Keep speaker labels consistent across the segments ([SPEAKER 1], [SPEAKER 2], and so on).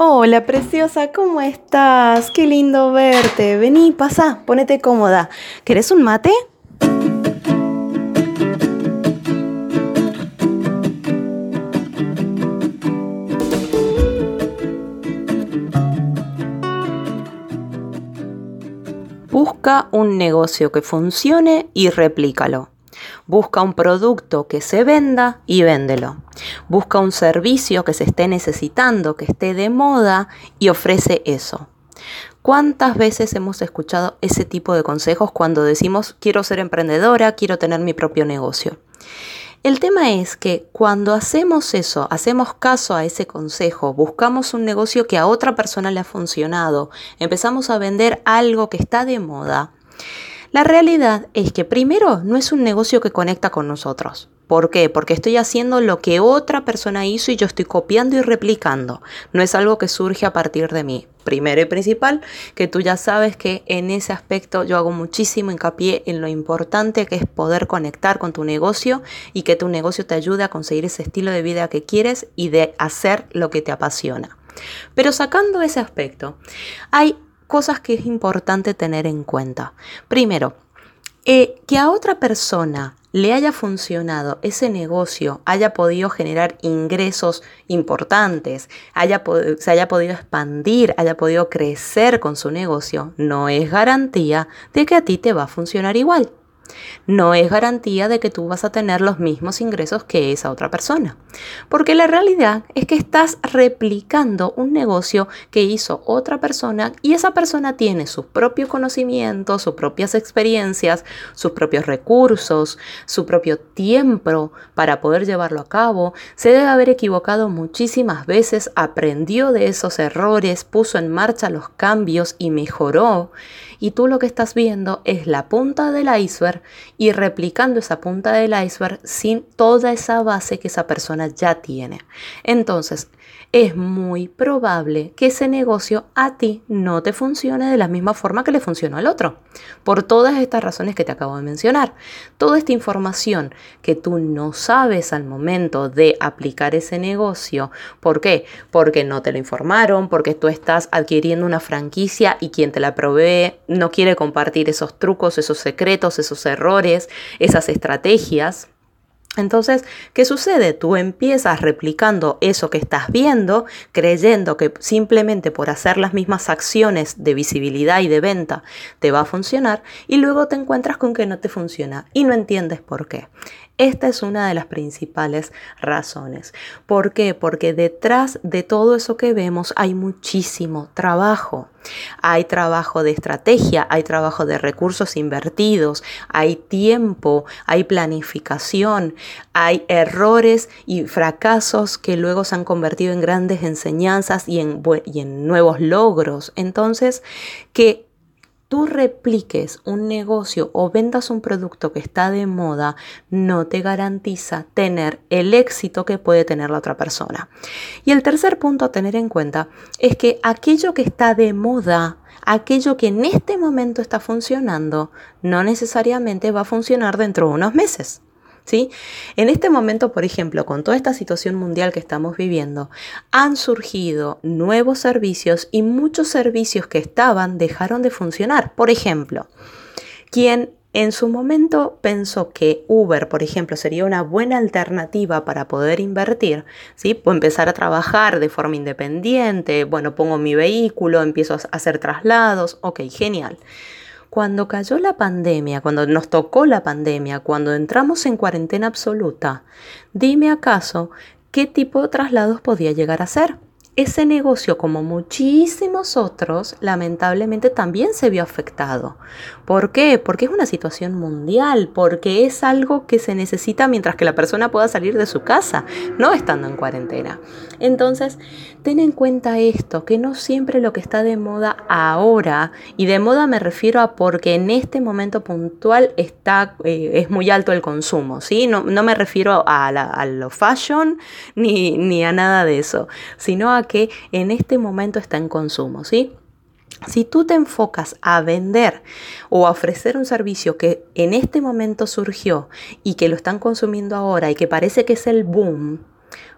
[SPEAKER 1] Hola, preciosa, ¿cómo estás? Qué lindo verte. Vení, pasa, ponete cómoda. ¿Querés un mate? Busca un negocio que funcione y replícalo. Busca un producto que se venda y véndelo. Busca un servicio que se esté necesitando, que esté de moda y ofrece eso. ¿Cuántas veces hemos escuchado ese tipo de consejos cuando decimos quiero ser emprendedora, quiero tener mi propio negocio? El tema es que cuando hacemos eso, hacemos caso a ese consejo, buscamos un negocio que a otra persona le ha funcionado, empezamos a vender algo que está de moda, la realidad es que primero no es un negocio que conecta con nosotros. ¿Por qué? Porque estoy haciendo lo que otra persona hizo y yo estoy copiando y replicando. No es algo que surge a partir de mí. Primero y principal, que tú ya sabes que en ese aspecto yo hago muchísimo hincapié en lo importante que es poder conectar con tu negocio y que tu negocio te ayude a conseguir ese estilo de vida que quieres y de hacer lo que te apasiona. Pero sacando ese aspecto, hay cosas que es importante tener en cuenta. Primero, eh, que a otra persona le haya funcionado ese negocio, haya podido generar ingresos importantes, haya se haya podido expandir, haya podido crecer con su negocio, no es garantía de que a ti te va a funcionar igual no es garantía de que tú vas a tener los mismos ingresos que esa otra persona. Porque la realidad es que estás replicando un negocio que hizo otra persona y esa persona tiene sus propios conocimientos, sus propias experiencias, sus propios recursos, su propio tiempo para poder llevarlo a cabo. Se debe haber equivocado muchísimas veces, aprendió de esos errores, puso en marcha los cambios y mejoró y tú lo que estás viendo es la punta del iceberg y replicando esa punta del iceberg sin toda esa base que esa persona ya tiene. Entonces, es muy probable que ese negocio a ti no te funcione de la misma forma que le funcionó al otro. Por todas estas razones que te acabo de mencionar. Toda esta información que tú no sabes al momento de aplicar ese negocio. ¿Por qué? Porque no te lo informaron, porque tú estás adquiriendo una franquicia y quien te la provee no quiere compartir esos trucos, esos secretos, esos errores, esas estrategias. Entonces, ¿qué sucede? Tú empiezas replicando eso que estás viendo, creyendo que simplemente por hacer las mismas acciones de visibilidad y de venta te va a funcionar y luego te encuentras con que no te funciona y no entiendes por qué. Esta es una de las principales razones. ¿Por qué? Porque detrás de todo eso que vemos hay muchísimo trabajo. Hay trabajo de estrategia, hay trabajo de recursos invertidos, hay tiempo, hay planificación, hay errores y fracasos que luego se han convertido en grandes enseñanzas y en, y en nuevos logros. Entonces, que tú repliques un negocio o vendas un producto que está de moda, no te garantiza tener el éxito que puede tener la otra persona. Y el tercer punto a tener en cuenta es que aquello que está de moda, aquello que en este momento está funcionando, no necesariamente va a funcionar dentro de unos meses. En este momento, por ejemplo, con toda esta situación mundial que estamos viviendo, han surgido nuevos servicios y muchos servicios que estaban dejaron de funcionar. Por ejemplo, quien en su momento pensó que Uber, por ejemplo, sería una buena alternativa para poder invertir, ¿sí? O empezar a trabajar de forma independiente, bueno, pongo mi vehículo, empiezo a hacer traslados, ok, genial. Cuando cayó la pandemia, cuando nos tocó la pandemia, cuando entramos en cuarentena absoluta, dime acaso qué tipo de traslados podía llegar a ser ese negocio, como muchísimos otros, lamentablemente también se vio afectado. ¿Por qué? Porque es una situación mundial, porque es algo que se necesita mientras que la persona pueda salir de su casa, no estando en cuarentena. Entonces, ten en cuenta esto, que no siempre lo que está de moda ahora, y de moda me refiero a porque en este momento puntual está, eh, es muy alto el consumo, ¿sí? No, me refiero a, a lo fashion ni, ni a nada de eso, sino a que en este momento está en consumo, ¿sí? Si tú te enfocas a vender o a ofrecer un servicio que en este momento surgió y que lo están consumiendo ahora y que parece que es el boom,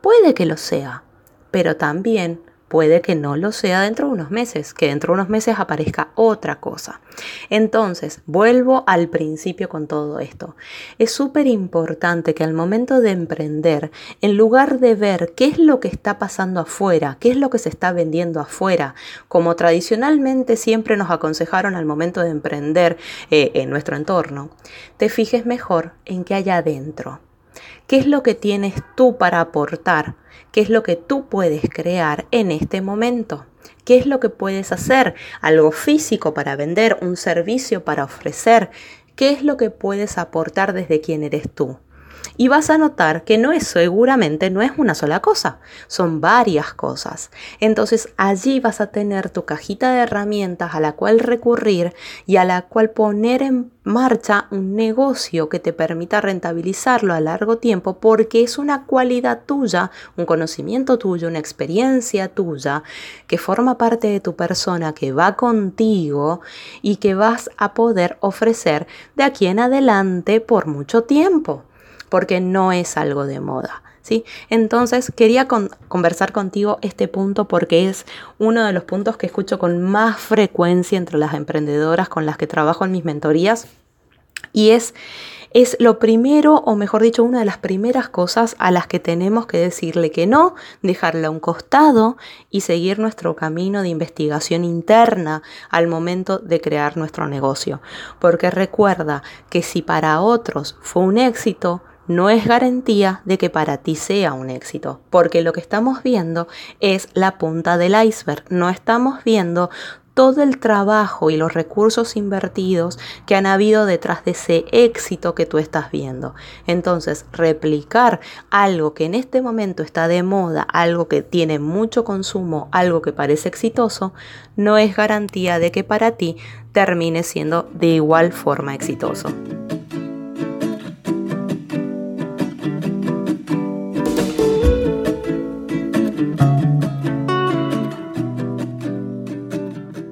[SPEAKER 1] puede que lo sea, pero también puede que no lo sea dentro de unos meses, que dentro de unos meses aparezca otra cosa. Entonces, vuelvo al principio con todo esto. Es súper importante que al momento de emprender, en lugar de ver qué es lo que está pasando afuera, qué es lo que se está vendiendo afuera, como tradicionalmente siempre nos aconsejaron al momento de emprender eh, en nuestro entorno, te fijes mejor en qué hay adentro. ¿Qué es lo que tienes tú para aportar? ¿Qué es lo que tú puedes crear en este momento? ¿Qué es lo que puedes hacer? ¿Algo físico para vender? ¿Un servicio para ofrecer? ¿Qué es lo que puedes aportar desde quién eres tú? Y vas a notar que no es seguramente no es una sola cosa, son varias cosas. Entonces allí vas a tener tu cajita de herramientas a la cual recurrir y a la cual poner en marcha un negocio que te permita rentabilizarlo a largo tiempo porque es una cualidad tuya, un conocimiento tuyo, una experiencia tuya que forma parte de tu persona, que va contigo y que vas a poder ofrecer de aquí en adelante por mucho tiempo porque no es algo de moda. ¿Sí? Entonces quería conversar contigo este punto porque es uno de los puntos que escucho con más frecuencia entre las emprendedoras con las que trabajo en mis mentorías y es es lo primero, o mejor dicho, una de las primeras cosas a las que tenemos que decirle que no, dejarla a un costado y seguir nuestro camino de investigación interna al momento de crear nuestro negocio. Porque recuerda que si para otros fue un éxito, no es garantía de que para ti sea un éxito, porque lo que estamos viendo es la punta del iceberg, no estamos viendo todo el trabajo y los recursos invertidos que han habido detrás de ese éxito que tú estás viendo. Entonces, replicar algo que en este momento está de moda, algo que tiene mucho consumo, algo que parece exitoso, no es garantía de que para ti termine siendo de igual forma exitoso.